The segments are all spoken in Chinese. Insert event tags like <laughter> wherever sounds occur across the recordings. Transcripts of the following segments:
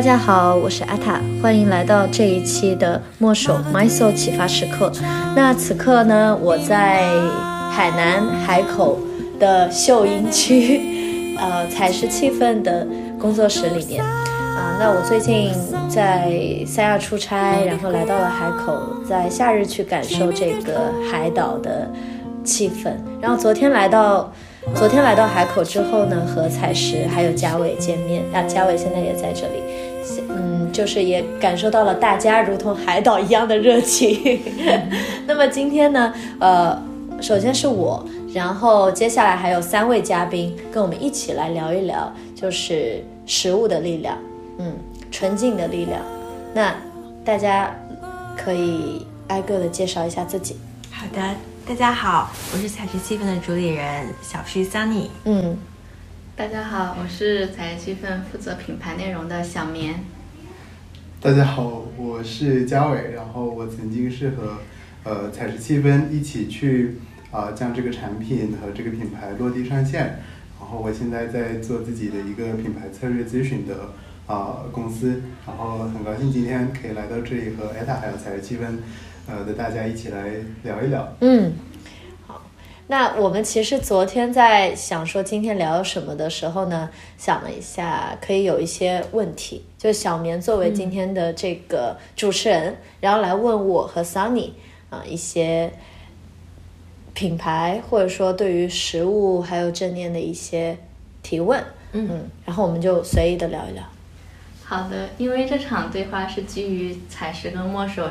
大家好，我是阿塔，欢迎来到这一期的墨手 My Soul 启发时刻。那此刻呢，我在海南海口的秀英区，<laughs> 呃，采石气氛的工作室里面。啊，那我最近在三亚出差，然后来到了海口，在夏日去感受这个海岛的气氛。然后昨天来到。昨天来到海口之后呢，和彩石还有嘉伟见面，啊，嘉伟现在也在这里，就是也感受到了大家如同海岛一样的热情。<laughs> 那么今天呢，呃，首先是我，然后接下来还有三位嘉宾跟我们一起来聊一聊，就是食物的力量，嗯，纯净的力量。那大家可以挨个的介绍一下自己。好的。大家好，我是采食气氛的主理人小徐 Sunny。嗯，大家好，我是采石气氛负责品牌内容的小棉。大家好，我是嘉伟，然后我曾经是和呃采石气氛一起去啊将这个产品和这个品牌落地上线，然后我现在在做自己的一个品牌策略咨询的啊公司，然后很高兴今天可以来到这里和艾塔还有采石气氛。呃，的大家一起来聊一聊。嗯，那我们其实昨天在想说今天聊什么的时候呢，想了一下，可以有一些问题，就小棉作为今天的这个主持人，然后来问我和 Sunny 啊一些品牌或者说对于食物还有正念的一些提问。嗯，然后我们就随意的聊一聊。好的，因为这场对话是基于采石跟墨手。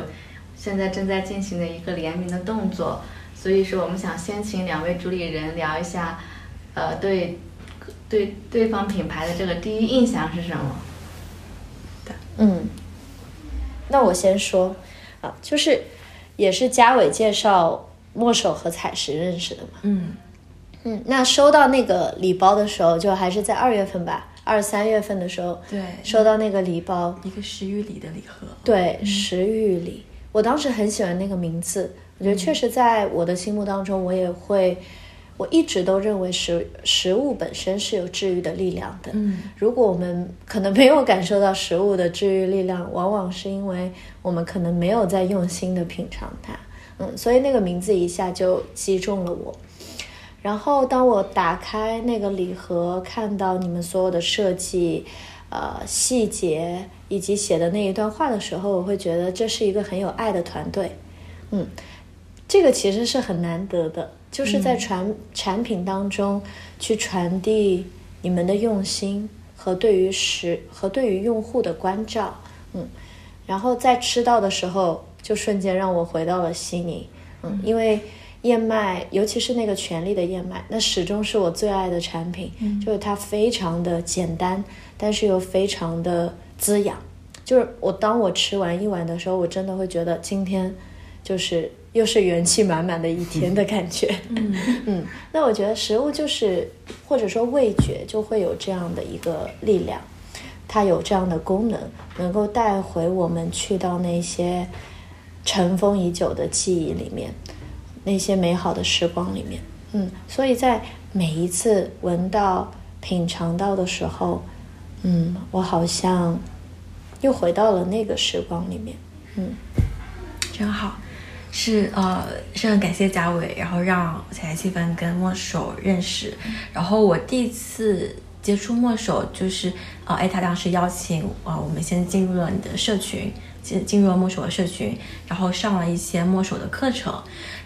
现在正在进行的一个联名的动作，所以说我们想先请两位主理人聊一下，呃，对，对对方品牌的这个第一印象是什么？嗯，那我先说，啊，就是也是嘉伟介绍墨守和彩石认识的嘛。嗯嗯，那收到那个礼包的时候，就还是在二月份吧，二三月份的时候，对，收到那个礼包，一个石玉礼的礼盒，对，石玉礼。我当时很喜欢那个名字，我觉得确实在我的心目当中，我也会，我一直都认为食食物本身是有治愈的力量的。嗯，如果我们可能没有感受到食物的治愈力量，往往是因为我们可能没有在用心的品尝它。嗯，所以那个名字一下就击中了我。然后当我打开那个礼盒，看到你们所有的设计。呃，细节以及写的那一段话的时候，我会觉得这是一个很有爱的团队。嗯，这个其实是很难得的，就是在传产品当中去传递你们的用心和对于时和对于用户的关照。嗯，然后在吃到的时候，就瞬间让我回到了悉尼。嗯，因为燕麦，尤其是那个全力的燕麦，那始终是我最爱的产品。嗯，就是它非常的简单。但是又非常的滋养，就是我当我吃完一碗的时候，我真的会觉得今天就是又是元气满满的一天的感觉。<laughs> 嗯嗯，那我觉得食物就是或者说味觉就会有这样的一个力量，它有这样的功能，能够带回我们去到那些尘封已久的记忆里面，那些美好的时光里面。嗯，所以在每一次闻到、品尝到的时候。嗯，我好像又回到了那个时光里面。嗯，真好，是呃，是很感谢嘉伟，然后让彩彩气氛跟墨手认识。然后我第一次接触墨手，就是呃，艾塔当时邀请啊，我们先进入了你的社群。进进入了墨手的社群，然后上了一些墨手的课程，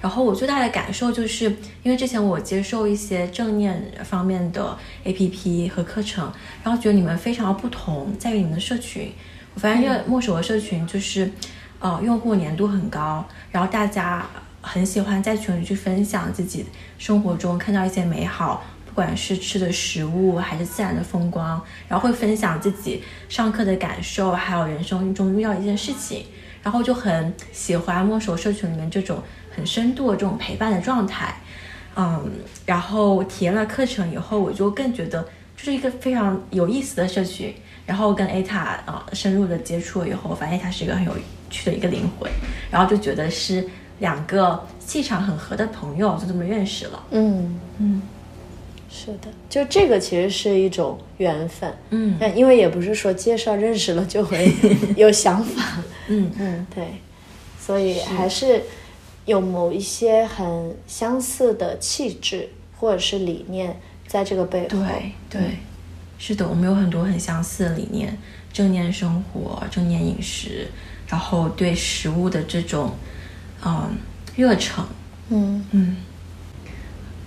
然后我最大的感受就是，因为之前我接受一些正念方面的 APP 和课程，然后觉得你们非常不同，在于你们的社群。我发现这个墨手的社群就是，呃，用户粘度很高，然后大家很喜欢在群里去分享自己生活中看到一些美好。不管是吃的食物还是自然的风光，然后会分享自己上课的感受，还有人生中遇到一件事情，然后就很喜欢墨手社群里面这种很深度的这种陪伴的状态，嗯，然后体验了课程以后，我就更觉得这是一个非常有意思的社群，然后跟 A 塔啊深入的接触以后，发现他是一个很有趣的一个灵魂，然后就觉得是两个气场很合的朋友，就这么认识了，嗯。嗯。是的，就这个其实是一种缘分，嗯。但因为也不是说介绍认识了就会 <laughs> 有想法，嗯。嗯，对，所以还是有某一些很相似的气质或者是理念在这个背后。对对，是的，我们有很多很相似的理念，正念生活、正念饮食，然后对食物的这种嗯热忱，嗯。嗯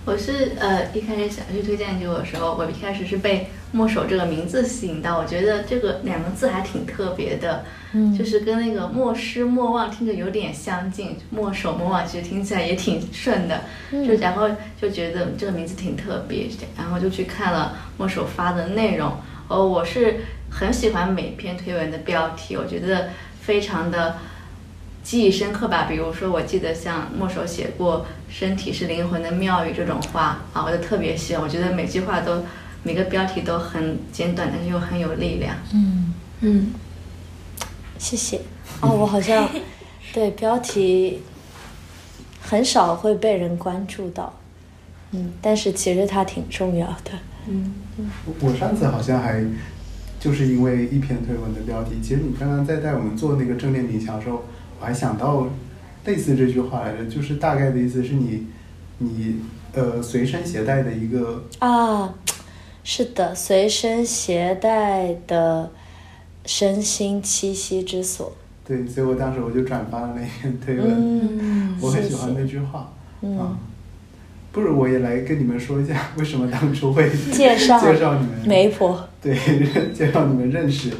我是呃一开始想去推荐给我的时候，我一开始是被“墨守”这个名字吸引到，我觉得这个两个字还挺特别的，嗯就是跟那个莫失莫忘听着有点相近，墨守莫忘其实听起来也挺顺的，就然后就觉得这个名字挺特别，然后就去看了墨守发的内容，哦，我是很喜欢每篇推文的标题，我觉得非常的。记忆深刻吧，比如说，我记得像墨守写过“身体是灵魂的庙宇”这种话啊，我就特别喜欢。我觉得每句话都每个标题都很简短，但是又很有力量。嗯，嗯，谢谢。哦，我好像 <laughs> 对标题很少会被人关注到，嗯，但是其实它挺重要的。嗯我上次好像还就是因为一篇推文的标题，其实你刚刚在带我们做那个正念冥想的时候，我还想到类似这句话来着，就是大概的意思是你你呃随身携带的一个啊，是的，随身携带的身心栖息之所。对，所以我当时我就转发了那篇推文，嗯，<laughs> 我很喜欢那句话。嗯啊，不如我也来跟你们说一下，为什么当初会介绍 <laughs> 介绍你们媒婆。对，<laughs> 介绍你们认识。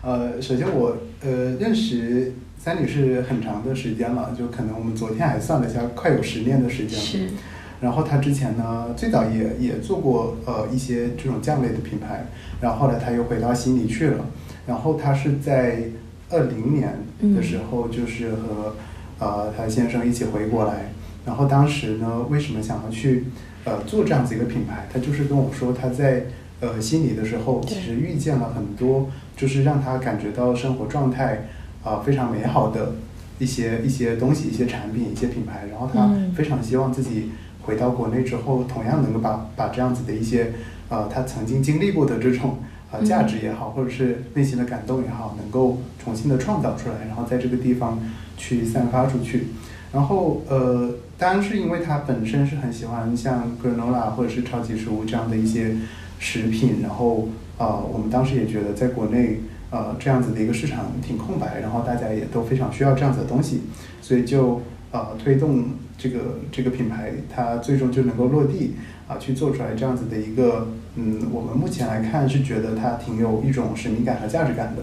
呃，首先我呃认识三里是很长的时间了，就可能我们昨天还算了一下，快有十年的时间了。是，然后他之前呢，最早也也做过呃一些这种酱类的品牌，然后后来他又回到悉尼去了。然后他是在二零年的时候，就是和、呃他先生一起回国来。然后当时呢，为什么想要去呃做这样子一个品牌？他就是跟我说，他在呃悉尼的时候，其实遇见了很多，就是让他感觉到生活状态啊、非常美好的一些一些东西、一些产品、一些品牌。然后她嗯非常希望自己回到国内之后，同样能够把把这样子的一些呃他曾经经历过的这种呃价值也好，或者是内心的感动也好，能够重新的创造出来，然后在这个地方去散发出去。然后呃，当然是因为他本身是很喜欢像 granola 或者是超级食物这样的一些食品，然后呃，我们当时也觉得在国内呃这样子的一个市场挺空白，然后大家也都非常需要这样子的东西，所以就呃推动这个这个品牌，它最终就能够落地啊、去做出来这样子的一个嗯，我们目前来看是觉得它挺有一种使命感和价值感的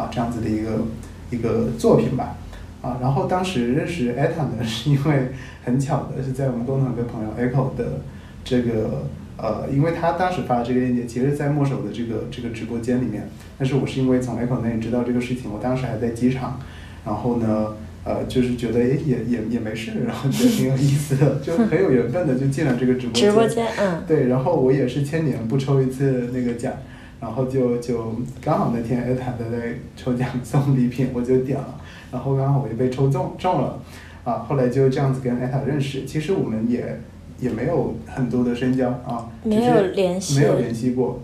啊这样子的一个一个作品吧。啊，然后当时认识艾塔呢，是因为很巧的是在我们共同的朋友 Echo 的这个呃，因为他当时发的这个链接，其实在墨守的这个这个直播间里面，但是我是因为从 Echo 那里知道这个事情，我当时还在机场，然后呢，呃，就是觉得诶也也也没事，然后觉得挺有意思的，就很有缘分的就进了这个直播间。直播间，嗯，对，然后我也是千年不抽一次那个奖，然后就就刚好那天艾塔的在抽奖送礼品，我就点了，然后刚好我就被抽中中了，啊，后来就这样子跟艾塔认识，其实我们也也没有很多的深交啊，没有联系没有联系过，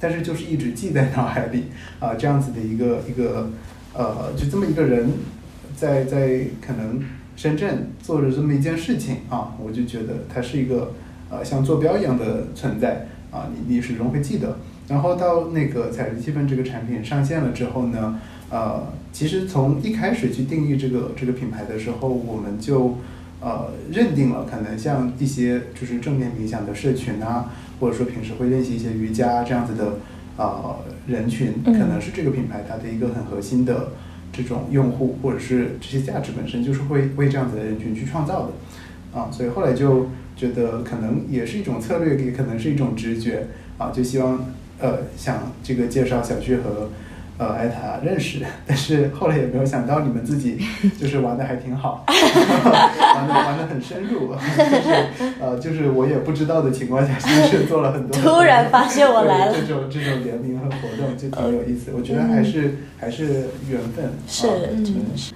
但是就是一直记在脑海里啊，这样子的一个一个呃，就这么一个人，在在可能深圳做着这么一件事情啊，我就觉得他是一个呃像坐标一样的存在啊，你你始终会记得。然后到那个彩云气氛这个产品上线了之后呢，呃，其实从一开始去定义这个这个品牌的时候，我们就呃认定了可能像一些就是正念冥想的社群啊，或者说平时会练习一些瑜伽这样子的呃人群，可嗯能是这个品牌它的一个很核心的这种用户，或者是这些价值本身就是会为这样子的人群去创造的啊，所以后来就觉得可能也是一种策略，也可能是一种直觉啊，就希望呃想这个介绍小旭和。呃，艾塔认识，<laughs> 但是后来也没有想到你们自己就是玩的还挺好，<laughs> 玩的玩的很深入，<laughs> 就是呃，就是我也不知道的情况下，其实是做了很多。突然发现我来了这种这种联名和活动就挺有意思，我觉得还是、还是缘分。是，啊真的是。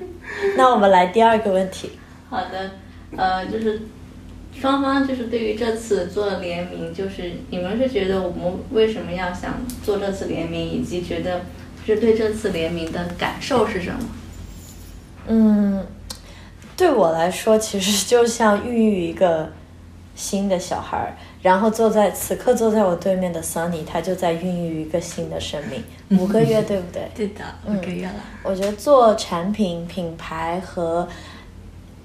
那我们来第二个问题，好的，呃，就是双方就是对于这次做联名，就是你们是觉得我们为什么要想做这次联名，以及觉得就是对这次联名的感受是什么？嗯，对我来说，其实就像孕育一个新的小孩儿，然后坐在此刻坐在我对面的 Sunny，他就在孕育一个新的生命，<laughs> 五个月，对不对？对的，五个月了。我觉得做产品品牌和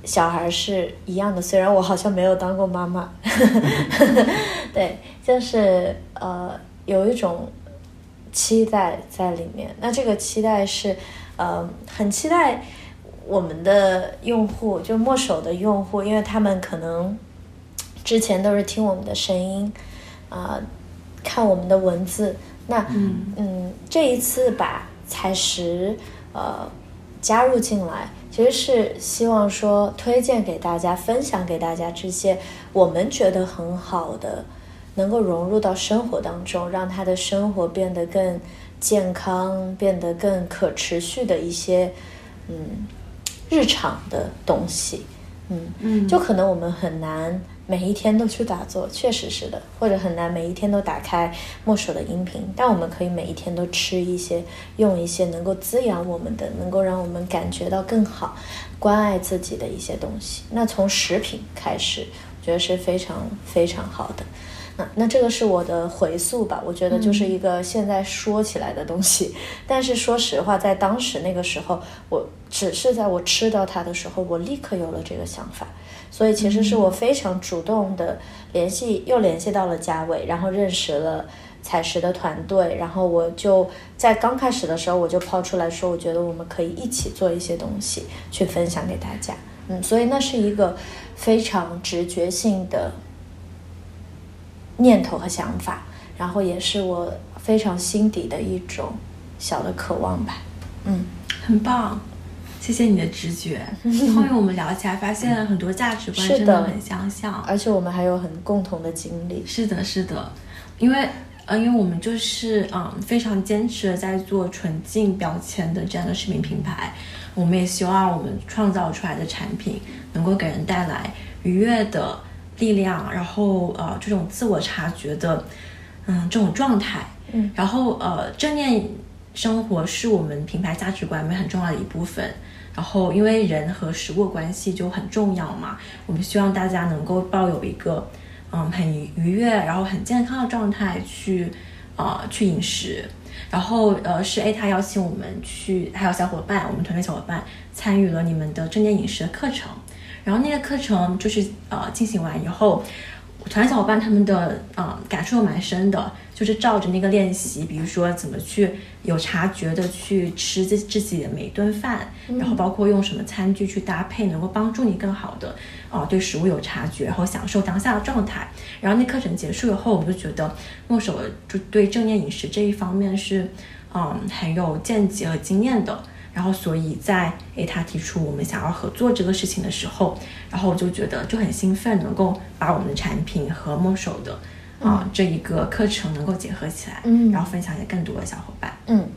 小孩是一样的，虽然我好像没有当过妈妈，<laughs> 对，就是呃有一种期待在里面。那这个期待是呃很期待我们的用户，就墨守的用户，因为他们可能之前都是听我们的声音啊、看我们的文字，那嗯这一次把采石呃加入进来，其实是希望说推荐给大家，分享给大家这些我们觉得很好的，能够融入到生活当中，让他的生活变得更健康，变得更可持续的一些嗯日常的东西。嗯，嗯就可能我们很难每一天都去打坐，确实是的，或者很难每一天都打开墨守的音频，但我们可以每一天都吃一些，用一些能够滋养我们的，能够让我们感觉到更好、关爱自己的一些东西。那从食品开始，我觉得是非常非常好的。那 <laughs> 那这个是我的回溯吧，我觉得就是一个现在说起来的东西，但是说实话，在当时那个时候，我只是在我吃到它的时候，我立刻有了这个想法，所以其实是我非常主动的联系，又联系到了嘉伟，然后认识了采石的团队，然后我就在刚开始的时候，我就抛出来说，我觉得我们可以一起做一些东西去分享给大家，嗯，所以那是一个非常直觉性的念头和想法，然后也是我非常心底的一种小的渴望吧。嗯，很棒，谢谢你的直觉。<laughs> 后面我们聊起来，发现很多价值观真的很相像。而且我们还有很共同的经历。是的，是的，因为呃，因为我们就是嗯非常坚持的在做纯净标签的这样的食品品牌，我们也希望我们创造出来的产品能够给人带来愉悦的力量，然后呃这种自我察觉的嗯这种状态，嗯然后呃正念生活是我们品牌价值观里面很重要的一部分。然后，因为人和食物关系就很重要嘛，我们希望大家能够抱有一个嗯很愉悦，然后很健康的状态去呃去饮食。然后呃是 A 他邀请我们去，还有小伙伴，我们团队小伙伴参与了你们的正念饮食的课程。然后那个课程就是呃进行完以后，团队小伙伴他们的呃感受蛮深的，就是照着那个练习，比如说怎么去有察觉的去吃自自己的每一顿饭，然后包括用什么餐具去搭配，能够帮助你更好的呃对食物有察觉，然后享受当下的状态。然后那课程结束以后，我们就觉得墨手就对正念饮食这一方面是嗯很有见解和经验的。然后，所以在诶他提出我们想要合作这个事情的时候，然后我就觉得就很兴奋，能够把我们的产品和墨手的啊、这一个课程能够结合起来，嗯然后分享给更多的小伙伴。嗯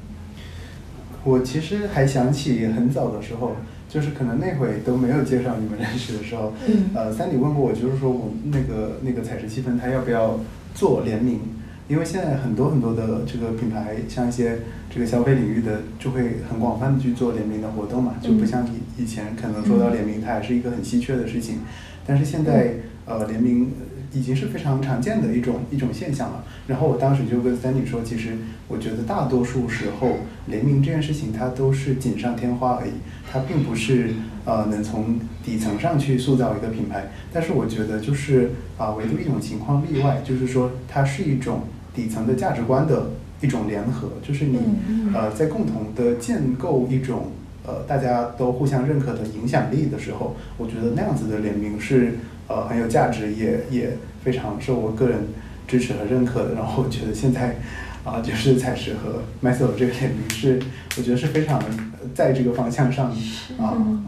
我其实还想起很早的时候，就是可能那会都没有介绍你们认识的时候，嗯呃，三里问过我，就是说我那个那个彩石气氛，他要不要做联名？因为现在很多很多的这个品牌，像一些这个消费领域的，就会很广泛的去做联名的活动嘛，就不像以以前可能说到联名，它还是一个很稀缺的事情，但是现在呃联名已经是非常常见的一种一种现象了。然后我当时就跟三女说，其实我觉得大多数时候联名这件事情它都是锦上添花而已，它并不是呃能从底层上去塑造一个品牌。但是我觉得就是啊、唯独一种情况例外，就是说它是一种底层的价值观的一种联合，就是你嗯呃在共同的建构一种。呃，大家都互相认可的影响力的时候，我觉得那样子的联名是呃很有价值，也也非常受我个人支持和认可的。然后我觉得现在啊、就是彩石和 m e s o 这个联名是，我觉得是非常呃在这个方向上啊嗯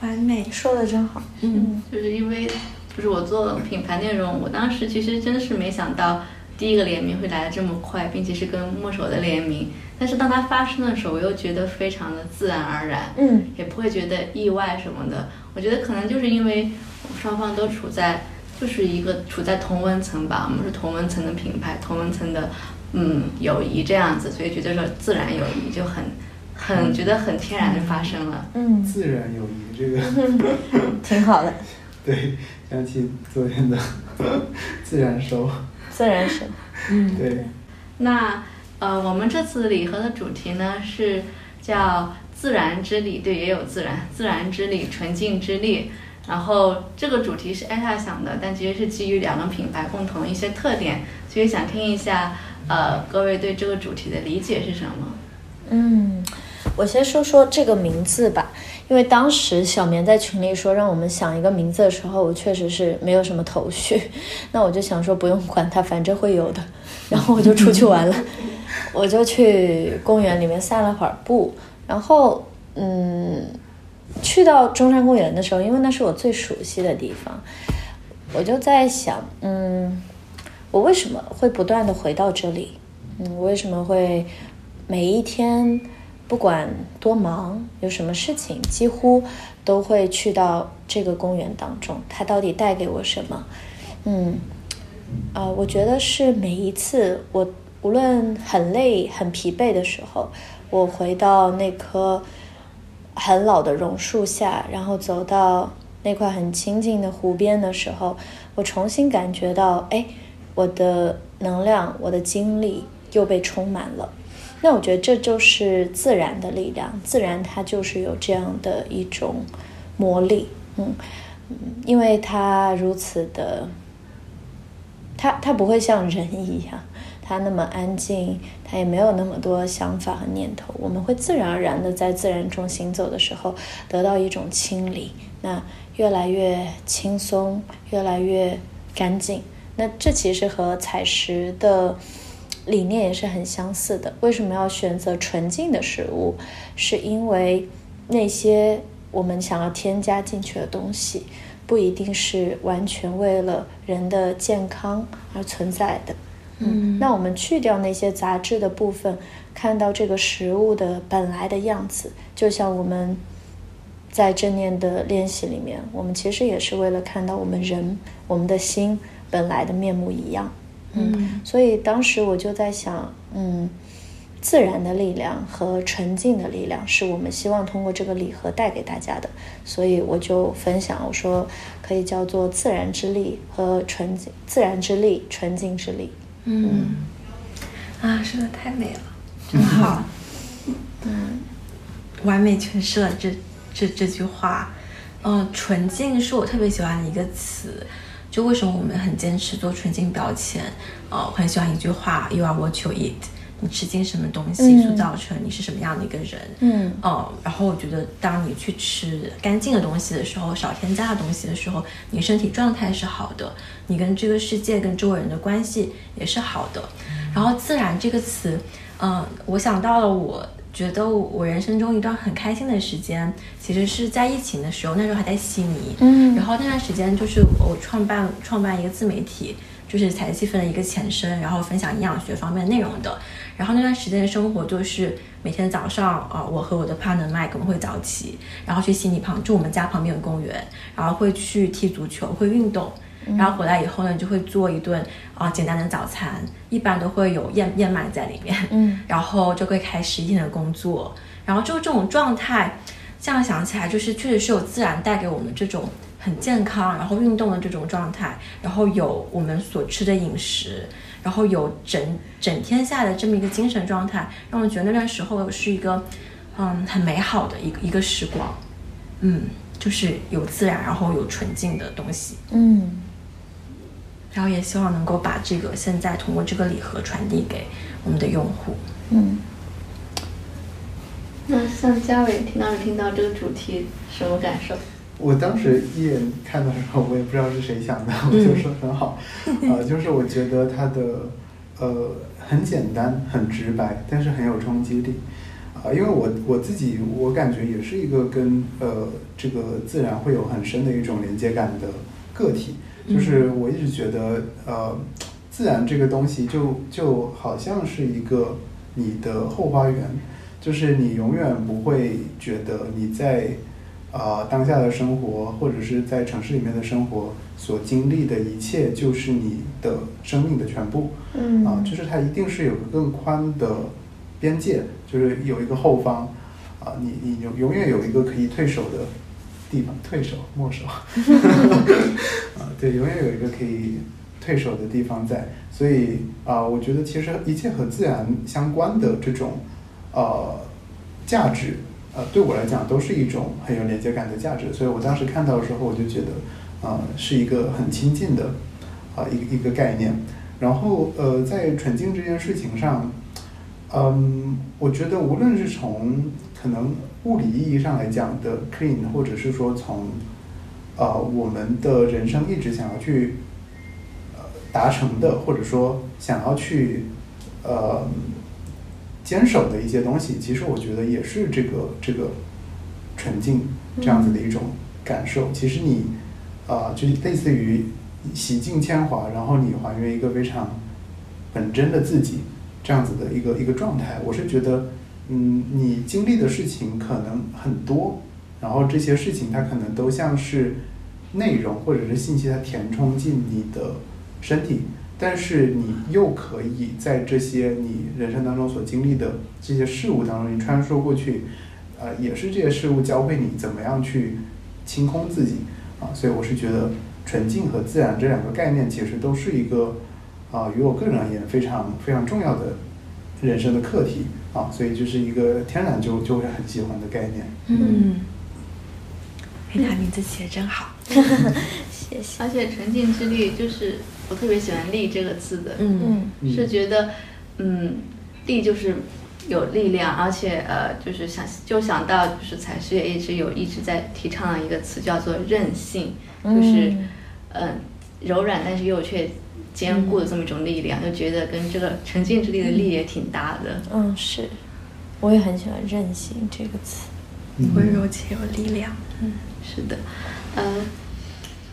完美，说的真好。嗯就是因为就是我做品牌内容，我当时其实真是没想到第一个联名会来的这么快，并且是跟墨守的联名。但是当它发生的时候，我又觉得非常的自然而然，嗯也不会觉得意外什么的。我觉得可能就是因为我们双方都处在就是一个处在同温层吧，我们是同温层的品牌，同温层的嗯友谊这样子，所以觉得说自然友谊就很很觉得很天然的发生了。嗯，自然友谊这个，<laughs> 挺好的，<laughs> 对，想起昨天的自然收，自然熟，<laughs> 嗯，对，那呃，我们这次礼盒的主题呢是叫自然之力，对，也有自然，自然之力，纯净之力。然后这个主题是艾莎想的，但其实是基于两个品牌共同一些特点，所以想听一下，呃，各位对这个主题的理解是什么？嗯，我先说说这个名字吧，因为当时小棉在群里说让我们想一个名字的时候，我确实是没有什么头绪，<laughs> 那我就想说不用管它，反正会有的，然后我就出去玩了，<laughs> 我就去公园里面散了会儿步，然后嗯，去到中山公园的时候，因为那是我最熟悉的地方，我就在想，嗯，我为什么会不断的回到这里？嗯，我为什么会每一天不管多忙，有什么事情，几乎都会去到这个公园当中？它到底带给我什么？嗯，啊、我觉得是每一次我无论很累、很疲惫的时候，我回到那棵很老的榕树下，然后走到那块很清静的湖边的时候，我重新感觉到，哎，我的能量、我的精力又被充满了。那我觉得这就是自然的力量，自然它就是有这样的一种魔力，嗯，因为它如此的，它它不会像人一样，它那么安静，它也没有那么多想法和念头。我们会自然而然的在自然中行走的时候，得到一种清理，那越来越轻松，越来越干净。那这其实和采石的理念也是很相似的。为什么要选择纯净的食物？是因为那些我们想要添加进去的东西，不一定是完全为了人的健康而存在的。嗯那我们去掉那些杂质的部分，看到这个食物的本来的样子，就像我们在正念的练习里面，我们其实也是为了看到我们人、我们的心本来的面目一样。嗯所以当时我就在想，嗯，自然的力量和纯净的力量是我们希望通过这个礼盒带给大家的，所以我就分享，我说可以叫做自然之力和纯净，自然之力、纯净之力。嗯，啊，说的太美了，真好，嗯完美诠释了这这这句话。嗯、纯净是我特别喜欢的一个词。就为什么我们很坚持做纯净标签？呃，我很喜欢一句话：“You are what you eat。”你吃进什么东西，嗯塑造成你是什么样的一个人。嗯嗯，然后我觉得，当你去吃干净的东西的时候，少添加的东西的时候，你身体状态是好的，你跟这个世界、跟周围人的关系也是好的。然后“自然”这个词，嗯，我想到了我。觉得我人生中一段很开心的时间，其实是在疫情的时候，那时候还在悉尼，嗯然后那段时间就是我创办创办一个自媒体，就是才气氛的一个前身，然后分享营养学方面内容的。然后那段时间的生活就是每天早上啊、呃我和我的 partner Mike 我们会早起，然后去悉尼旁，就我们家旁边有公园，然后会去踢足球，会运动。然后回来以后呢，就会做一顿啊、简单的早餐，一般都会有燕燕麦在里面。嗯。然后就会开始一天的工作，然后就这种状态，这样想起来，就是确实是有自然带给我们这种很健康，然后运动的这种状态，然后有我们所吃的饮食，然后有整整天下来的这么一个精神状态，让我觉得那段时候是一个嗯很美好的一个一个时光，嗯，就是有自然，然后有纯净的东西，嗯然后也希望能够把这个现在通过这个礼盒传递给我们的用户。嗯。那像嘉伟听到听到这个主题什么感受？我当时一眼看到的时候，我也不知道是谁想的，<laughs> 我就说很好，呃，就是我觉得它的呃很简单、很直白，但是很有冲击力，啊、因为我我自己我感觉也是一个跟呃这个自然会有很深的一种连接感的个体，就是我一直觉得呃自然这个东西就就好像是一个你的后花园，就是你永远不会觉得你在。啊、当下的生活或者是在城市里面的生活所经历的一切就是你的生命的全部。嗯啊，就是它一定是有个更宽的边界，就是有一个后方，啊，你你永永远有一个可以退守的地方，退守没守，<laughs> 啊，对，永远有一个可以退守的地方在，所以啊，我觉得其实一切和自然相关的这种呃价值，呃，对我来讲都是一种很有连接感的价值，所以我当时看到的时候，我就觉得，呃，是一个很亲近的啊、一个一个概念。然后呃，在纯净这件事情上，嗯，我觉得无论是从可能物理意义上来讲的 clean，或者是说从呃我们的人生一直想要去呃达成的，或者说想要去呃坚守的一些东西，其实我觉得也是这个这个纯净这样子的一种感受。其实你啊、呃，就类似于洗尽铅华，然后你还原一个非常本真的自己这样子的一个一个状态。我是觉得，嗯，你经历的事情可能很多，然后这些事情它可能都像是内容或者是信息，它填充进你的身体，但是你又可以在这些你人生当中所经历的这些事物当中，你穿梭过去，呃，也是这些事物教会你怎么样去清空自己啊。所以我是觉得。纯净和自然这两个概念，其实都是一个啊，于我个人而言非常非常重要的人生的课题啊，所以就是一个天然就就会很喜欢的概念。嗯，哎，他名字起的真好，<laughs> 谢谢。而且纯净之力，就是我特别喜欢“力”这个字的，嗯。嗯是觉得，嗯，力就是有力量，而且呃，就是想就想到就是采石也一直有一直在提倡的一个词叫做韧性，就是嗯。嗯、柔软但是又却坚固的这么一种力量，就觉得跟这个沉浸之力的力也挺搭的。嗯，是，我也很喜欢“韧性”这个词。温柔且有力量。嗯，是的，呃，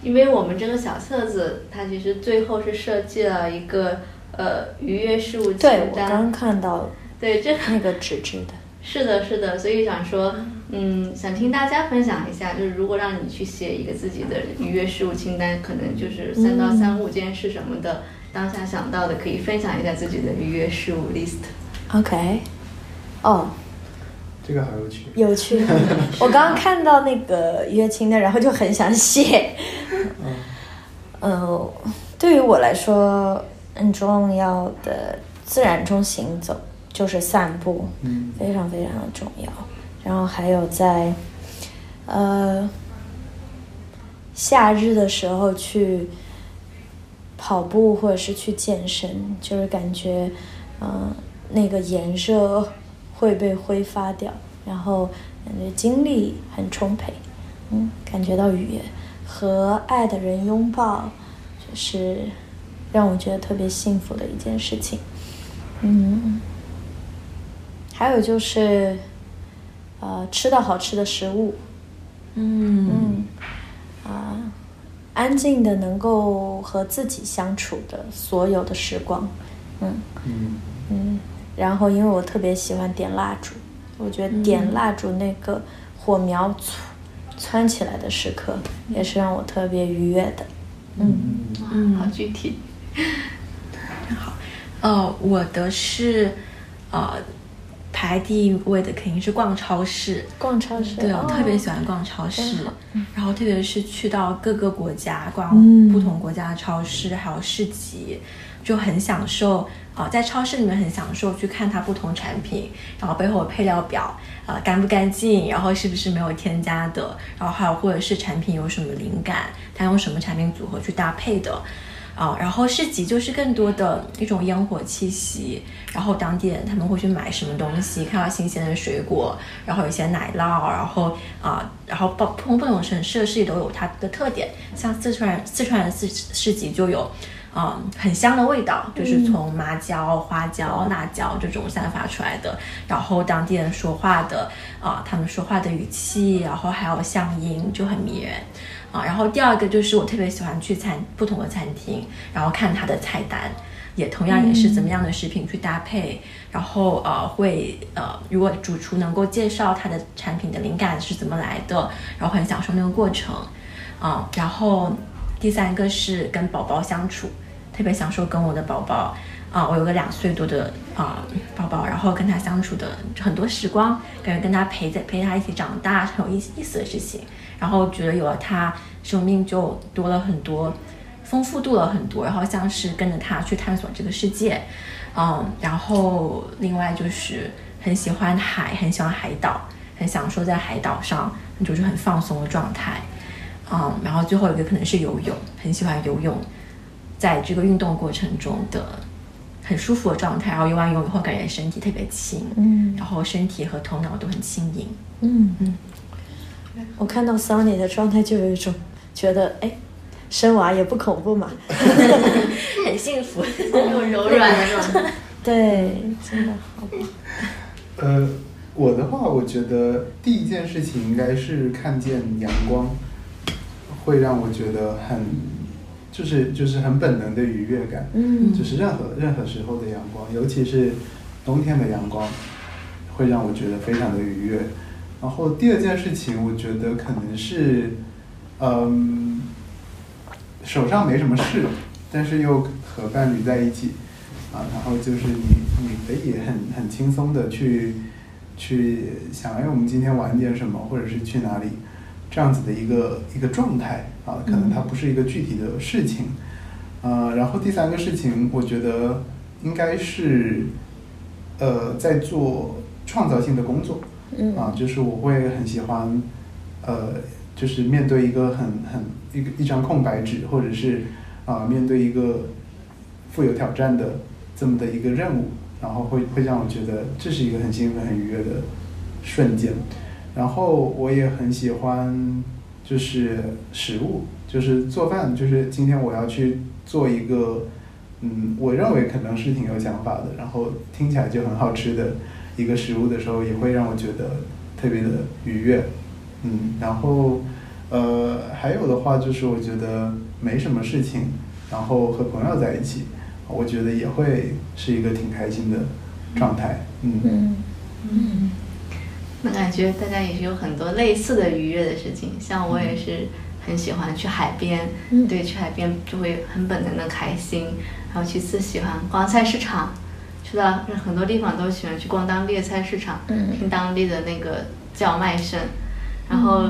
因为我们这个小册子它其实最后是设计了一个呃愉悦事物清对，我单，刚看到对这那个纸质的。是的，是的，所以想说，嗯，想听大家分享一下，就是如果让你去写一个自己的愉悦事物清单，可能就是三到三五件事什么的，当下想到的可以分享一下自己的愉悦事物 list。OK，哦，这个好有趣。有趣。<laughs> 我刚刚看到那个约清单，然后就很想写。嗯，对于我来说，很重要的自然中行走就是散步，嗯非常非常的重要。然后还有在呃夏日的时候去跑步或者是去健身，就是感觉嗯、呃那个炎热会被挥发掉，然后感觉精力很充沛，嗯，感觉到愉悦，和爱的人拥抱，就是让我觉得特别幸福的一件事情，嗯。还有就是，呃，吃到好吃的食物，嗯。嗯，啊、安静的能够和自己相处的所有的时光，嗯。嗯。嗯，然后因为我特别喜欢点蜡烛，我觉得点蜡烛那个火苗蹿窜起来的时刻，也是让我特别愉悦的，嗯。嗯，好具体。好。呃，我的是呃排第一位的肯定是逛超市。逛超市，对，我哦特别喜欢逛超市，然后特别是去到各个国家逛嗯不同国家的超市，还有市集，就很享受。啊、在超市里面很享受去看它不同产品，然后背后的配料表，啊、干不干净，然后是不是没有添加的，然后还有或者是产品有什么灵感，它用什么产品组合去搭配的。啊，然后市集就是更多的一种烟火气息，然后当地人他们会去买什么东西，看到新鲜的水果，然后有一些奶酪，然后啊，然后不不同不同城市的市集都有它的特点，像四川四川的市市集就有。嗯，很香的味道，就是从麻椒、花椒、辣椒这种散发出来的。然后当地人说话的啊、他们说话的语气，然后还有乡音就很迷人啊。然后第二个就是我特别喜欢去餐不同的餐厅，然后看它的菜单，也同样也是怎么样的食品去搭配，然后呃会呃如果主厨能够介绍他的产品的灵感是怎么来的，然后很享受那个过程啊。然后第三个是跟宝宝相处，特别享受跟我的宝宝啊，我有个两岁多的啊宝宝，然后跟他相处的很多时光，感觉跟他陪在陪他一起长大很有意意思的事情，然后觉得有了它，生命就多了很多。丰富度了很多，然后像是跟着他去探索这个世界，嗯，然后另外就是很喜欢海，很喜欢海岛，很享受在海岛上就是很放松的状态，嗯，然后最后一个可能是游泳，很喜欢游泳，在这个运动过程中的很舒服的状态，然后游完泳以后感觉身体特别轻，嗯。然后身体和头脑都很轻盈，嗯。嗯，我看到 Sunny 的状态就有一种觉得，哎，生娃也不恐怖嘛。<laughs> 很幸福，又柔软了。<laughs> 对，真的好棒。呃，我的话，我觉得第一件事情应该是看见阳光，会让我觉得很，就是就是很本能的愉悦感。嗯就是任何任何时候的阳光，尤其是冬天的阳光，会让我觉得非常的愉悦。然后第二件事情，我觉得可能是，嗯，手上没什么事，但是又和伴侣在一起，啊，然后就是你你可以很很轻松的去去想，哎，我们今天玩点什么，或者是去哪里，这样子的一个一个状态啊，可能它不是一个具体的事情。呃，然后第三个事情，我觉得应该是，呃，在做创造性的工作，嗯啊，就是我会很喜欢，呃，就是面对一个很很一个一张空白纸，或者是啊、面对一个富有挑战的这么的一个任务，然后会会让我觉得这是一个很兴奋、很愉悦的瞬间。然后我也很喜欢就是食物，就是做饭，就是今天我要去做一个，嗯，我认为可能是挺有想法的，然后听起来就很好吃的一个食物的时候，也会让我觉得特别的愉悦，嗯，然后呃还有的话就是我觉得没什么事情，然后和朋友在一起，我觉得也会是一个挺开心的状态，嗯嗯嗯，那感觉大家也是有很多类似的愉悦的事情，像我也是很喜欢去海边，嗯对，去海边就会很本能的开心。然后其次喜欢逛菜市场，去到很多地方都喜欢去逛当地的菜市场，嗯听当地的那个叫卖声。然后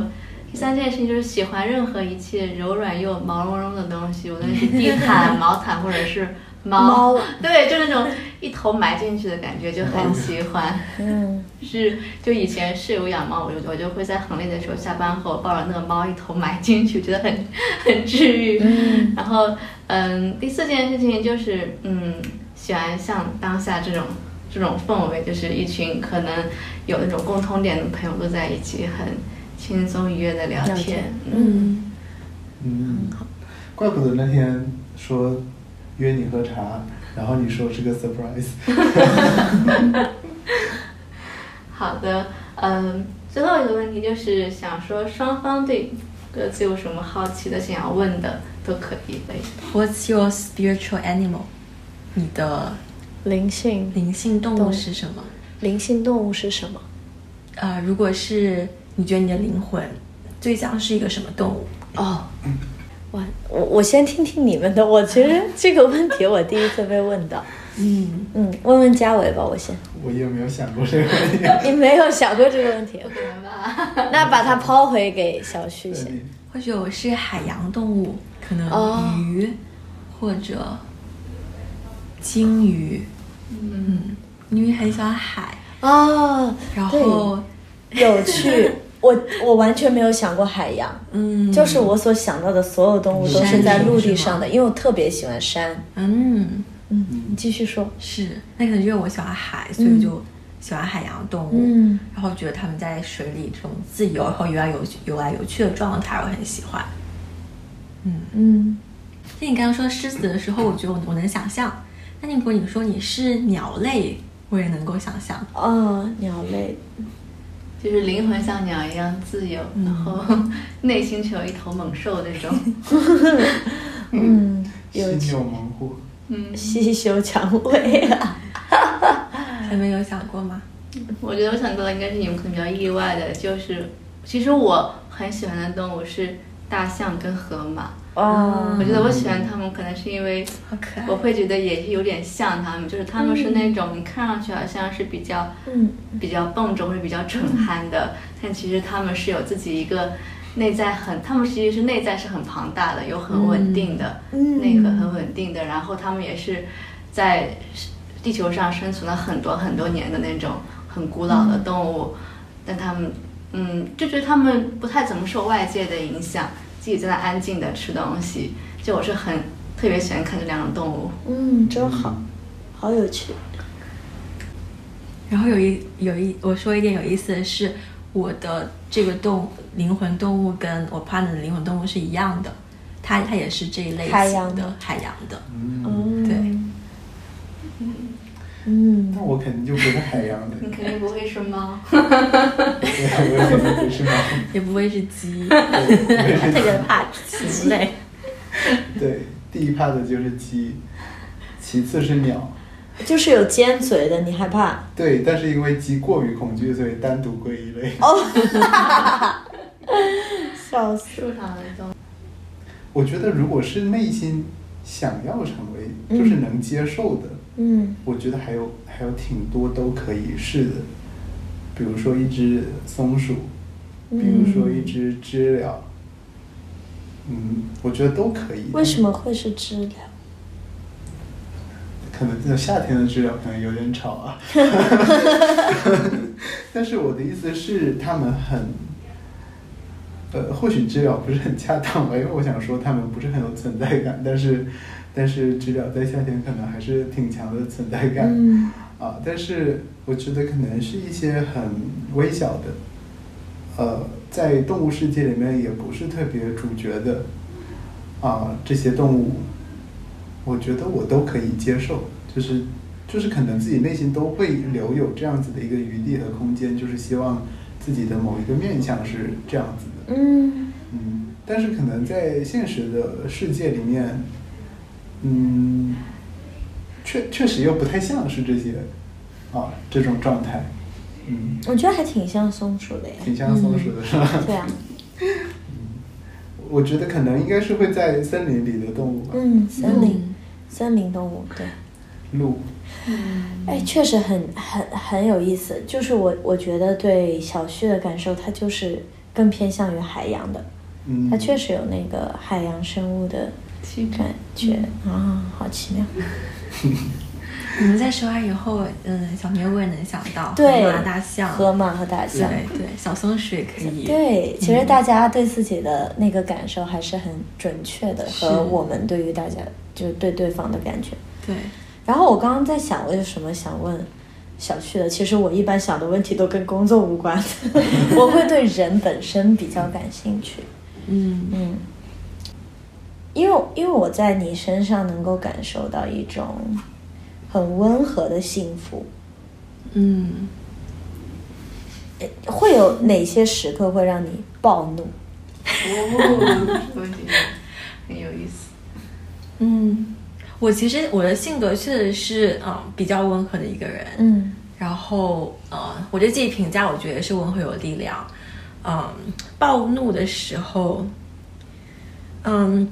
第三件事情就是喜欢任何一切柔软又毛茸茸的东西，无论是地毯、<laughs> 毛毯或者是猫，猫 <laughs> 对，就那种一头埋进去的感觉，就很喜欢。嗯 <laughs> 是，就以前室友养猫，我就我就会在很累的时候下班后抱着那个猫一头埋进去，觉得很很治愈。嗯然后，嗯，第四件事情就是，嗯，喜欢像当下这种这种氛围，就是一群可能有那种共通点的朋友都在一起，很轻松愉悦的聊天聊天。嗯，嗯，怪不得那天说约你喝茶，然后你说是个 surprise。<laughs> <laughs> 好的，嗯，最后一个问题就是想说，双方对各自有什么好奇的想要问的都可以呗。What's your spiritual animal？你的灵性灵性动动物物是什么？灵性动物是什么？呃，如果是你觉得你的灵魂最像是一个什么动物？哦，哇，我我先听听你们的。我其实这个问题我第一次被问到。<laughs> 嗯，嗯，问问嘉伟吧，我先。我也没有想过这个问题。<laughs> 你没有想过这个问题，不可能吧？那把它抛回给小旭先。或许我是海洋动物，可能哦鱼、或者鲸鱼。嗯，因为很喜欢海，哦，然后有趣。我我完全没有想过海洋，嗯，就是我所想到的所有动物都是在陆地上的，因为我特别喜欢山。嗯嗯，你继续说。是，那可能因为我喜欢海，所以就喜欢海洋动物。嗯然后觉得它们在水里这种自由，然后游来游去、游来游去的状态，我很喜欢。嗯，嗯那你刚刚说狮子的时候，我觉得我我能想象。那如果你说你是鸟类，我也能够想象。哦，鸟类。就是灵魂像鸟一样自由，然后内心却有一头猛兽那种。<laughs> 嗯，有趣犀牛。猛虎，嗯，细修蔷薇啊。<laughs> 你们有想过吗？我觉得我想到的应该是你们可能比较意外的，就是其实我很喜欢的动物是大象跟河马。哦。我觉得我喜欢他们，可能是因为好可爱。我会觉得也是有点像他们，就是他们是那种你看上去好像是比较嗯。比较笨重或者比较蠢憨的，但其实他们是有自己一个内在很，他们其实是内在是很庞大的，有很稳定的、嗯。内核很稳定的，然后他们也是在地球上生存了很多很多年的那种很古老的动物，但他们嗯就觉得他们不太怎么受外界的影响，自己在那安静的吃东西，就我是很特别喜欢看这两种动物。嗯，真好，好有趣。然后有一有一我说一点有意思的是，我的这个动灵魂动物跟我 partner 的灵魂动物是一样的，它它也是这一类海洋的型的海洋的。嗯，嗯，对，嗯那我肯定就不是海洋的，<laughs> 你肯定不会是猫，对，我也肯定不是猫，<laughs> 也不会是鸡。对特别怕鸡类。<laughs> 对，第一怕的就是鸡，其次是鸟。就是有尖嘴的，你害怕？对，但是因为鸡过于恐惧，所以单独归一类。哦笑死！树上的动物。我觉得如果是内心想要成为，就是能接受的，嗯我觉得还有还有挺多都可以试的。比如说一只松鼠，比如说一只知了，嗯，我觉得都可以。为什么会是知了？可能这个夏天的知了可能有点吵啊，<laughs> 但是我的意思是，他们很，呃，或许知了不是很恰当吧，因为我想说他们不是很有存在感，但是，但是知了在夏天可能还是挺强的存在感，嗯。啊，但是我觉得可能是一些很微小的，呃，在动物世界里面也不是特别主角的，啊，这些动物，我觉得我都可以接受，就是就是可能自己内心都会留有这样子的一个余地和空间，就是希望自己的某一个面相是这样子的，嗯。嗯，但是可能在现实的世界里面，嗯，确确实又不太像是这些啊这种状态，嗯，我觉得还挺像松鼠的呀。挺像松鼠的是吧？对啊，我觉得可能应该是会在森林里的动物吧，嗯，森林嗯森林动物，对。鹿，哎，确实很很很有意思。就是我我觉得对小旭的感受，它就是更偏向于海洋的，嗯，它确实有那个海洋生物的去感觉啊，好奇妙。你们在说完以后，嗯，小咩我也能想到对河马、大象，河马和大象。对对，小松鼠也可以。对，其实大家对自己的那个感受还是很准确的，和我们对于大家就是对对方的感觉。对然后我刚刚在想，我有什么想问小旭的？其实我一般想的问题都跟工作无关，我会对人本身比较感兴趣。嗯嗯，因为因为我在你身上能够感受到一种很温和的幸福。嗯，会有哪些时刻会让你暴怒？很有意思。嗯，我其实我的性格确实是嗯比较温和的一个人，嗯然后呃，我对自己评价，我觉得是温和有力量。嗯，暴怒的时候，嗯，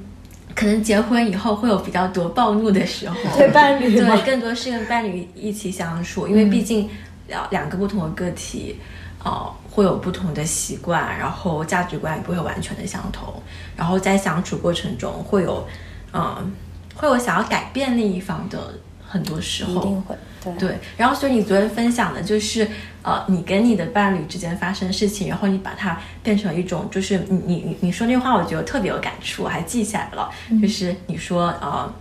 可能结婚以后会有比较多暴怒的时候，<laughs> 对伴侣对，更多是跟伴侣一起相处，因为毕竟两两个不同的个体，呃，会有不同的习惯，然后价值观也不会完全的相同，然后在相处过程中会有，嗯、会有想要改变另一方的很多时候，一定会对。对，然后所以你昨天分享的就是，呃，你跟你的伴侣之间发生事情，然后你把它变成一种，就是你你你你说那话，我觉得特别有感触，我还记下来了，就是你说呃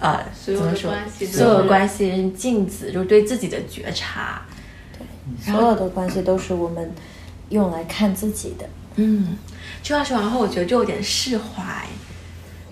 呃所有的怎么说？关系所有的关系镜子，就是对自己的觉察，对所有的关系都是我们用来看自己的。嗯，这话说完后，我觉得就有点释怀。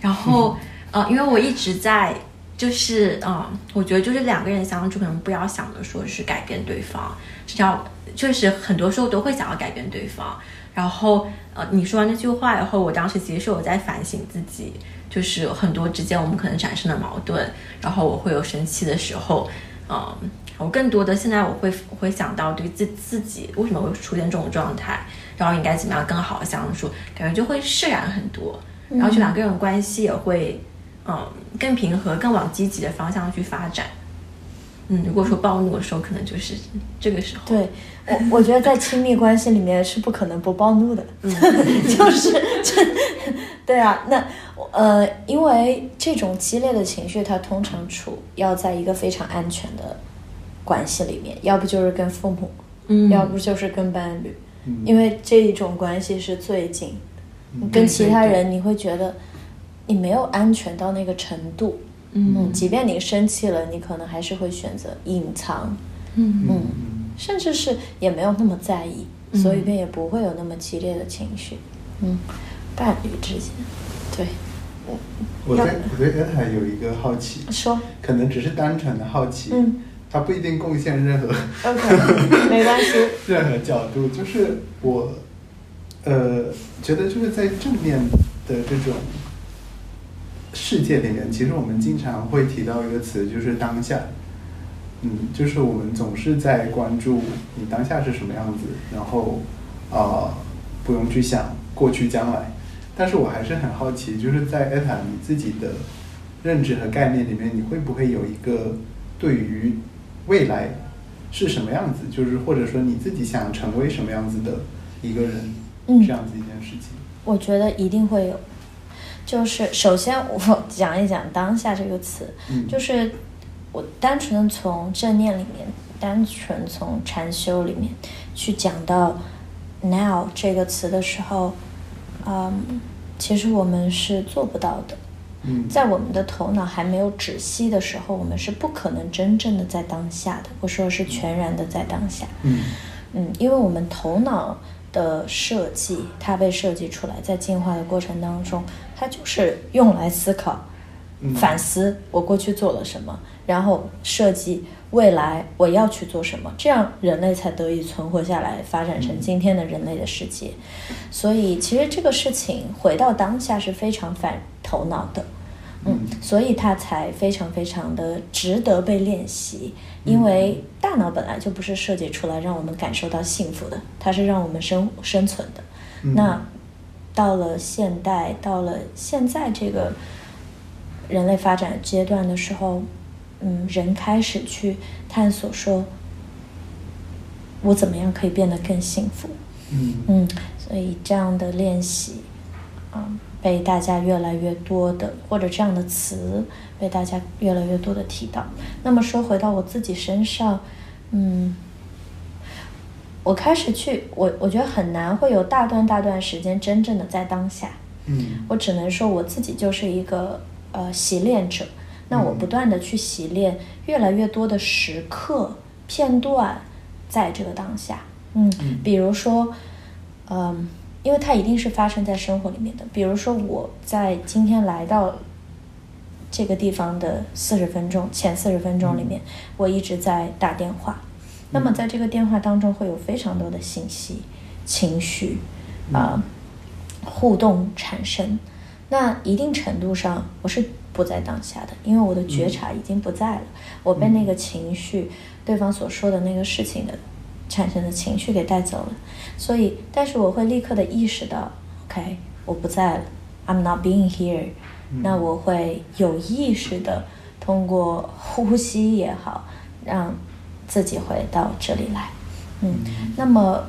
然后，呃，因为我一直在，就是，嗯、我觉得就是两个人相处，可能不要想着说是改变对方，是要确实很多时候都会想要改变对方。然后，呃，你说完那句话以后，我当时其实是我在反省自己，就是很多之间我们可能产生的矛盾，然后我会有生气的时候，嗯、我更多的现在我会我会想到对自自己为什么会出现这种状态，然后应该怎么样更好的相处，感觉就会释然很多，然后就两个人关系也会嗯更平和，更往积极的方向去发展。嗯，如果说暴怒的时候，可能就是这个时候。对我，我觉得在亲密关系里面是不可能不暴怒的，嗯。<laughs> 就是这，对啊，那呃，因为这种激烈的情绪，它通常处要在一个非常安全的关系里面，要不就是跟父母，嗯。要不就是跟伴侣，嗯。因为这一种关系是最近，你跟其他人你会觉得你没有安全到那个程度，嗯，即便你生气了，你可能还是会选择隐藏，嗯。嗯，甚至是也没有那么在意，所以便也不会有那么激烈的情绪。嗯，伴侣之间，对，我对我对 ETA 有一个好奇，说，可能只是单纯的好奇，嗯。他不一定贡献任何，OK，<laughs> 没关系，任何角度，就是我，呃，觉得就是在正面的这种世界里面，其实我们经常会提到一个词，就是当下。嗯，就是我们总是在关注你当下是什么样子，然后啊、呃不用去想过去将来。但是我还是很好奇，就是在 ETA 你自己的认知和概念里面，你会不会有一个对于未来是什么样子，就是或者说你自己想成为什么样子的一个人，嗯这样子一件事情。我觉得一定会有。就是首先我讲一讲“当下”这个词，嗯就是我单纯的从正念里面，单纯从禅修里面去讲到 “now” 这个词的时候，嗯，其实我们是做不到的。嗯，在我们的头脑还没有止息的时候，我们是不可能真正的在当下的，或说是全然的在当下。嗯嗯，因为我们头脑的设计，它被设计出来，在进化的过程当中，它就是用来思考、嗯反思我过去做了什么，然后设计未来我要去做什么，这样人类才得以存活下来，发展成今天的人类的世界。所以，其实这个事情回到当下是非常反头脑的。嗯，所以它才非常非常的值得被练习，因为大脑本来就不是设计出来让我们感受到幸福的，它是让我们生生存的。嗯那到了现代，到了现在这个人类发展阶段的时候，嗯，人开始去探索说，我怎么样可以变得更幸福？嗯嗯，所以这样的练习，嗯，被大家越来越多的，或者这样的词被大家越来越多的提到。那么说回到我自己身上，嗯，我开始去，我我觉得很难会有大段大段时间真正的在当下。嗯。我只能说我自己就是一个呃习练者，那我不断的去习练越来越多的时刻片段，在这个当下，嗯，比如说，嗯，因为它一定是发生在生活里面的，比如说我在今天来到这个地方的四十分钟前四十分钟里面，我一直在打电话，那么在这个电话当中会有非常多的信息、情绪啊、互动产生。那一定程度上，我是不在当下的，因为我的觉察已经不在了，我被那个情绪、对方所说的那个事情的产生的情绪给带走了。所以，但是我会立刻的意识到，OK，我不在了，I'm not being here。那我会有意识的通过呼吸也好，让自己回到这里来。嗯，那么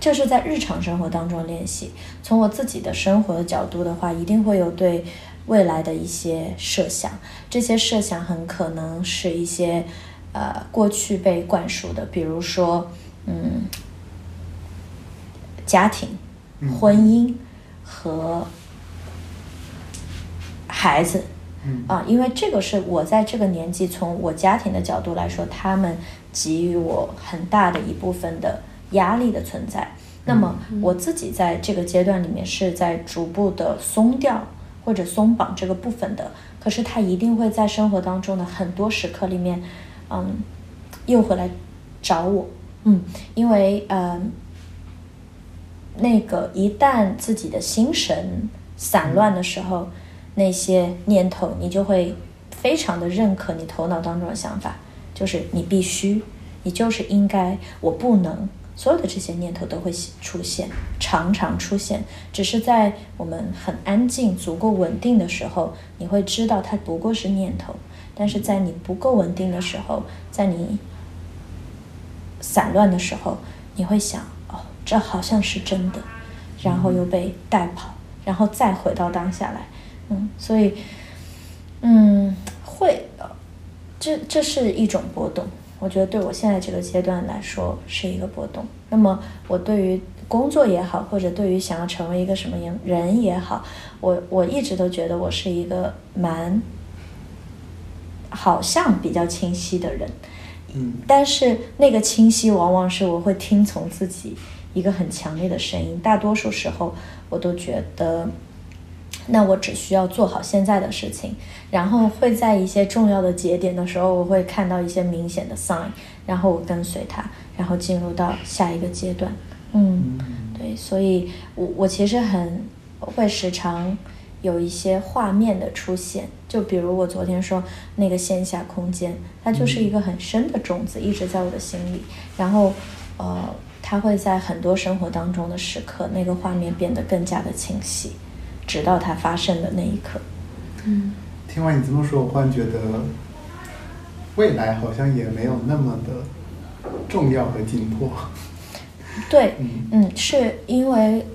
这是在日常生活当中练习。从我自己的生活的角度的话，一定会有对未来的一些设想，这些设想很可能是一些呃过去被灌输的，比如说嗯家庭、婚姻和孩子。嗯啊，因为这个是我在这个年纪，从我家庭的角度来说，他们给予我很大的一部分的压力的存在。那么我自己在这个阶段里面是在逐步的松掉或者松绑这个部分的，可是他一定会在生活当中的很多时刻里面，嗯，又回来找我，嗯，因为嗯，那个一旦自己的心神散乱的时候，那些念头你就会非常的认可你头脑当中的想法，就是你必须，你就是应该，我不能，所有的这些念头都会出现，常常出现，只是在我们很安静、足够稳定的时候，你会知道它不过是念头。但是在你不够稳定的时候，在你散乱的时候，你会想，哦，这好像是真的，然后又被带跑，然后再回到当下来，嗯，所以，嗯，会，这这是一种波动。我觉得对我现在这个阶段来说是一个波动。那么我对于工作也好，或者对于想要成为一个什么样人也好，我我一直都觉得我是一个蛮。好像比较清晰的人，嗯，但是那个清晰往往是我会听从自己一个很强烈的声音。大多数时候，我都觉得，那我只需要做好现在的事情，然后会在一些重要的节点的时候，我会看到一些明显的 sign，然后我跟随它，然后进入到下一个阶段。嗯，对，所以我我其实很会时常。有一些画面的出现，就比如我昨天说那个线下空间，它就是一个很深的种子，一直在我的心里。然后，呃，它会在很多生活当中的时刻，那个画面变得更加的清晰，直到它发生的那一刻。嗯，听完你这么说，我忽然觉得未来好像也没有那么的重要和紧迫。对，嗯，是因为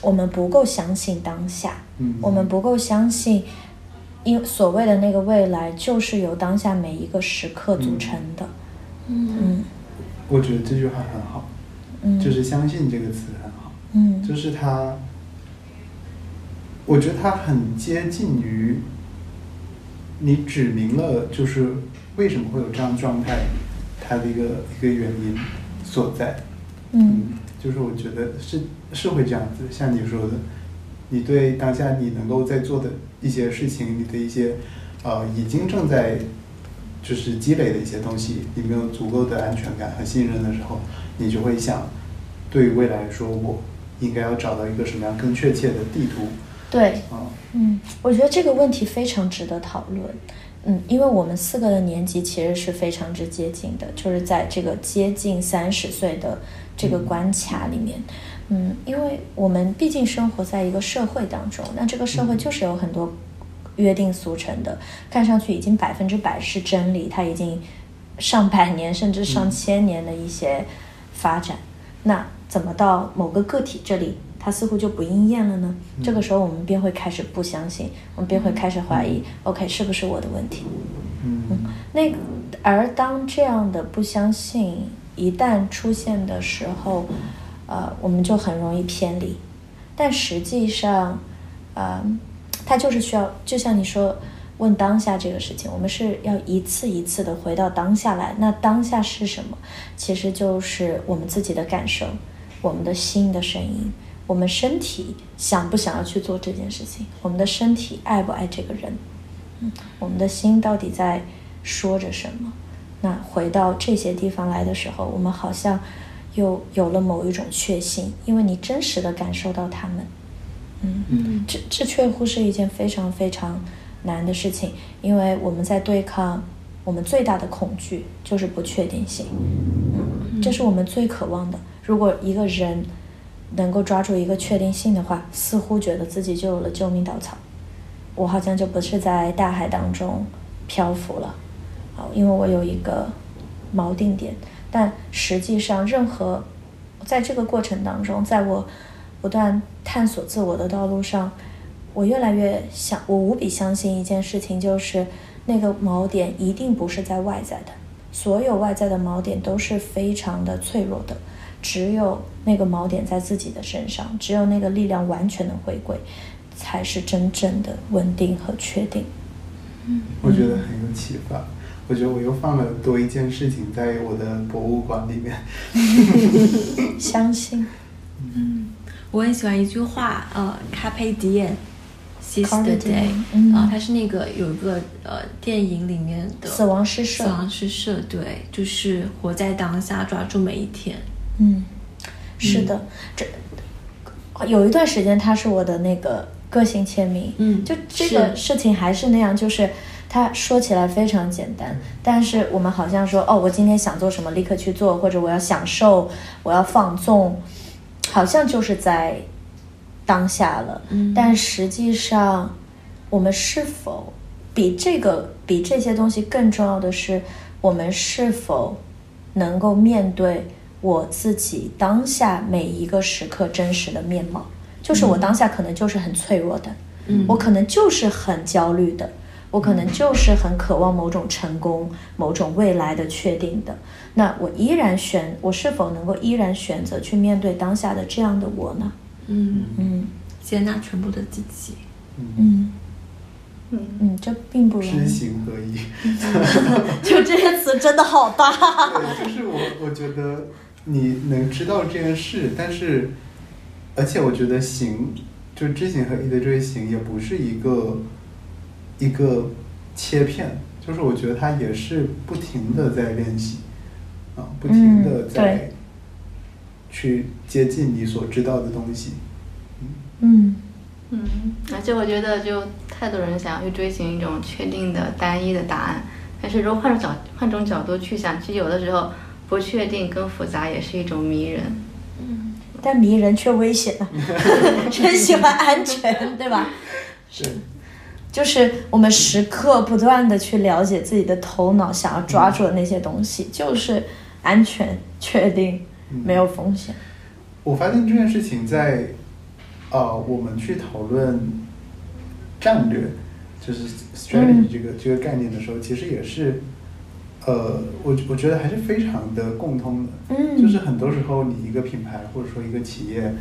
我们不够相信当下。我们不够相信，因所谓的那个未来，就是由当下每一个时刻组成的。嗯，我觉得这句话很好，嗯就是“相信”这个词很好。嗯，就是它，我觉得它很接近于你指明了，就是为什么会有这样状态，它的一个一个原因所在。嗯，就是我觉得是是会这样子，像你说的。你对当下你能够在做的一些事情，你的一些呃已经正在就是积累的一些东西，你没有足够的安全感和信任的时候，你就会想，对于未来说，我应该要找到一个什么样更确切的地图？对，啊，嗯，我觉得这个问题非常值得讨论。嗯，因为我们四个的年纪其实是非常之接近的，就是在这个接近三十岁的这个关卡里面。嗯，因为我们毕竟生活在一个社会当中，那这个社会就是有很多约定俗成的，看上去已经百分之百是真理，它已经上百年甚至上千年的一些发展，那怎么到某个个体这里，它似乎就不应验了呢？这个时候我们便会开始不相信，我们便会开始怀疑，OK，是不是我的问题？嗯，那而当这样的不相信一旦出现的时候。呃，我们就很容易偏离，但实际上，呃，它就是需要，就像你说，问当下这个事情，我们是要一次一次的回到当下来。那当下是什么？其实就是我们自己的感受，我们的心的声音，我们身体想不想要去做这件事情，我们的身体爱不爱这个人，嗯，我们的心到底在说着什么？那回到这些地方来的时候，我们好像。又有了某一种确信，因为你真实的感受到他们，嗯嗯，这这确乎是一件非常非常难的事情，因为我们在对抗我们最大的恐惧就是不确定性，嗯，这是我们最渴望的。如果一个人能够抓住一个确定性的话，似乎觉得自己就有了救命稻草，我好像就不是在大海当中漂浮了，啊，因为我有一个锚定点。但实际上，任何在这个过程当中，在我不断探索自我的道路上，我越来越想，我无比相信一件事情，就是那个锚点一定不是在外在的，所有外在的锚点都是非常的脆弱的，只有那个锚点在自己的身上，只有那个力量完全的回归，才是真正的稳定和确定。嗯，我觉得很有启发。我觉得我又放了多一件事情在我的博物馆里面。<laughs> 相信。嗯，我很喜欢一句话，呃，Carpe Diem，Seize the day。啊，它是那个有一个呃电影里面的死亡诗社。死亡诗社，对，就是活在当下，抓住每一天。嗯，是的，这有一段时间他是我的那个个性签名。嗯，就这个事情还是那样，就是。他说起来非常简单，但是我们好像说，哦，我今天想做什么，立刻去做，或者我要享受，我要放纵，好像就是在当下了。嗯但实际上，我们是否比这个比这些东西更重要的是，我们是否能够面对我自己当下每一个时刻真实的面貌？就是我当下可能就是很脆弱的，嗯我可能就是很焦虑的，我可能就是很渴望某种成功、某种未来的确定的。那我依然选，我是否能够依然选择去面对当下的这样的我呢？嗯，嗯接纳全部的自己。嗯嗯，嗯，这并不容知。行合一。<laughs> 就这些词真的好大。<laughs> 对，就是我，我觉得你能知道这件事，但是，而且我觉得行，就知行合一的这个行，也不是一个一个切片，就是我觉得它也是不停的在练习，啊，不停的嗯在去接近你所知道的东西。嗯嗯，而且我觉得，就太多人想要去追寻一种确定的、单一的答案，但是如果换种角换种角度去想，其实有的时候不确定跟复杂也是一种迷人。嗯但迷人却危险啊！<laughs> 人喜欢安全，对吧？是，就是我们时刻不断的去了解自己的头脑想要抓住的那些东西，就是安全、确定、没有风险。我发现这件事情在，呃，我们去讨论战略，就是 strategy 这个、这个概念的时候，其实也是，呃，我我觉得还是非常的共通的。嗯就是很多时候你一个品牌或者说一个企业，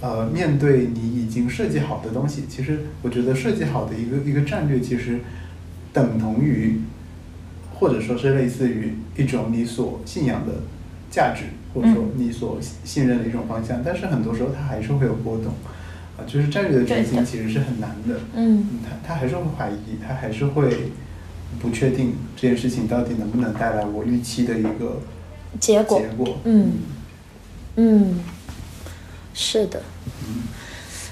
呃，面对你已经设计好的东西，其实我觉得设计好的一个一个战略，其实等同于，或者说是类似于一种你所信仰的价值，或者说你所信任的一种方向。但是很多时候它还是会有波动，啊、就是战略的执对的行其实是很难的。嗯他他还是会怀疑，他还是会不确定这件事情到底能不能带来我预期的一个结果结果。嗯嗯，是的。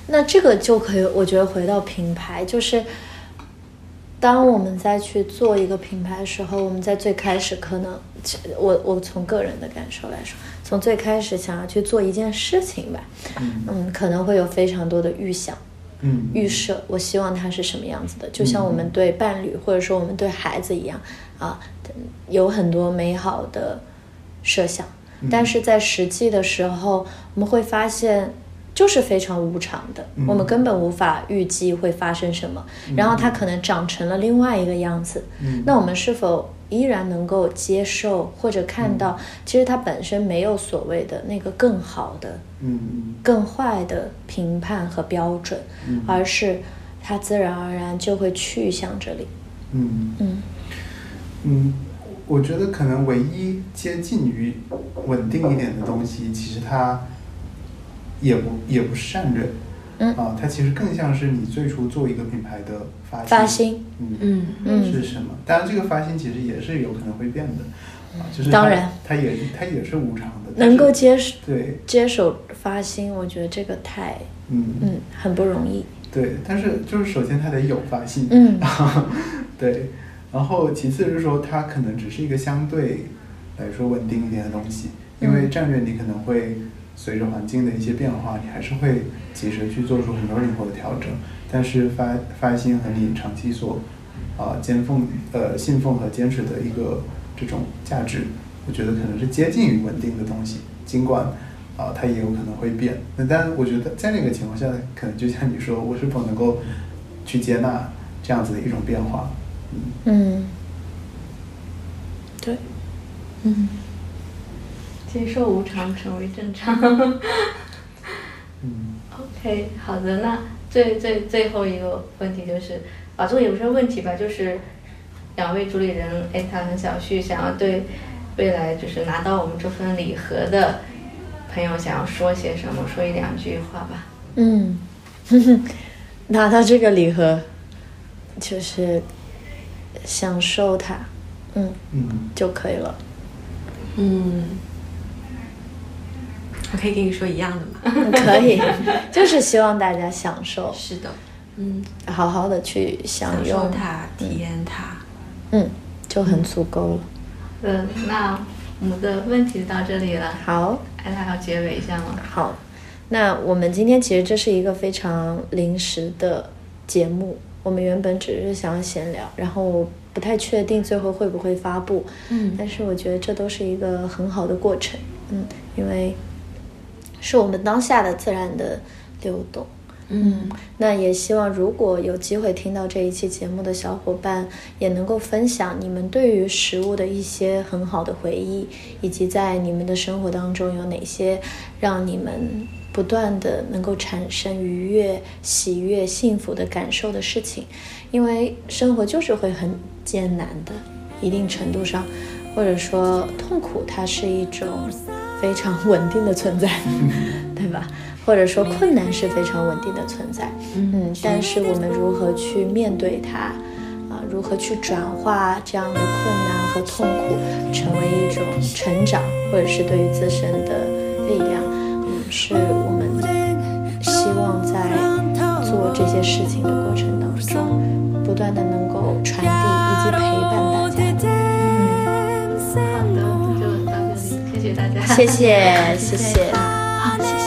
那这个就可以，我觉得回到品牌，就是当我们再去做一个品牌的时候，我们在最开始可能，我我从个人的感受来说，从最开始想要去做一件事情吧，嗯嗯，可能会有非常多的预想。嗯。预设，我希望他是什么样子的，就像我们对伴侣或者说我们对孩子一样啊，有很多美好的设想，嗯。但是在实际的时候，我们会发现就是非常无常的，嗯。我们根本无法预计会发生什么，然后它可能长成了另外一个样子，嗯。那我们是否依然能够接受或者看到，其实它本身没有所谓的那个更好的。嗯嗯。更坏的评判和标准，嗯。而是它自然而然就会去向这里。嗯。嗯。嗯，我觉得可能唯一接近于稳定一点的东西，其实它也不也不是战略，嗯。啊，它其实更像是你最初做一个品牌的发心，发心，嗯嗯嗯。是什么？当然，这个发心其实也是有可能会变的，啊，就是当然。它也它也是无常的，能够接受对，接手发心，我觉得这个太嗯。嗯很不容易。对，但是就是首先它得有发心，嗯。<laughs> 对，然后其次是说它可能只是一个相对来说稳定一点的东西，因为嗯。战略你可能会随着环境的一些变化，你还是会及时去做出很多灵活的调整，但是发发心和你长期所啊、坚奉呃信奉和坚持的一个这种价值，我觉得可能是接近于稳定的东西，尽管。啊，它也有可能会变。那但我觉得在那个情况下，可能就像你说，我是否能够去接纳这样子的一种变化？嗯嗯，对，嗯接受无常，成为正常。嗯 OK，好的，那最最最后一个问题就是，啊，这个也不是问题吧，就是两位主理人艾塔和小旭想要对未来就是拿到我们这份礼盒的朋友想要说些什么，说一两句话吧。嗯，拿到这个礼盒，就是享受它，嗯嗯就可以了。嗯，我可以跟你说一样的吗？可以，<laughs> 就是希望大家享受，是的，嗯，好好的去享享用受它，体验它，嗯，就很足够了。嗯，那我们的问题到这里了。好，艾塔要结尾一下吗？好，那我们今天其实这是一个非常临时的节目，我们原本只是想要闲聊，然后不太确定最后会不会发布，嗯但是我觉得这都是一个很好的过程，嗯，因为是我们当下的自然的流动。嗯那也希望如果有机会听到这一期节目的小伙伴，也能够分享你们对于食物的一些很好的回忆，以及在你们的生活当中有哪些让你们不断的能够产生愉悦、喜悦、幸福的感受的事情。因为生活就是会很艰难的，一定程度上，或者说痛苦，它是一种非常稳定的存在，对吧？或者说困难是非常稳定的存在，嗯，但是我们如何去面对它，啊、如何去转化这样的困难和痛苦，成为一种成长，或者是对于自身的力量，嗯，是我们希望在做这些事情的过程当中，不断的能够传递以及陪伴大家。谢谢，谢谢。好，谢谢。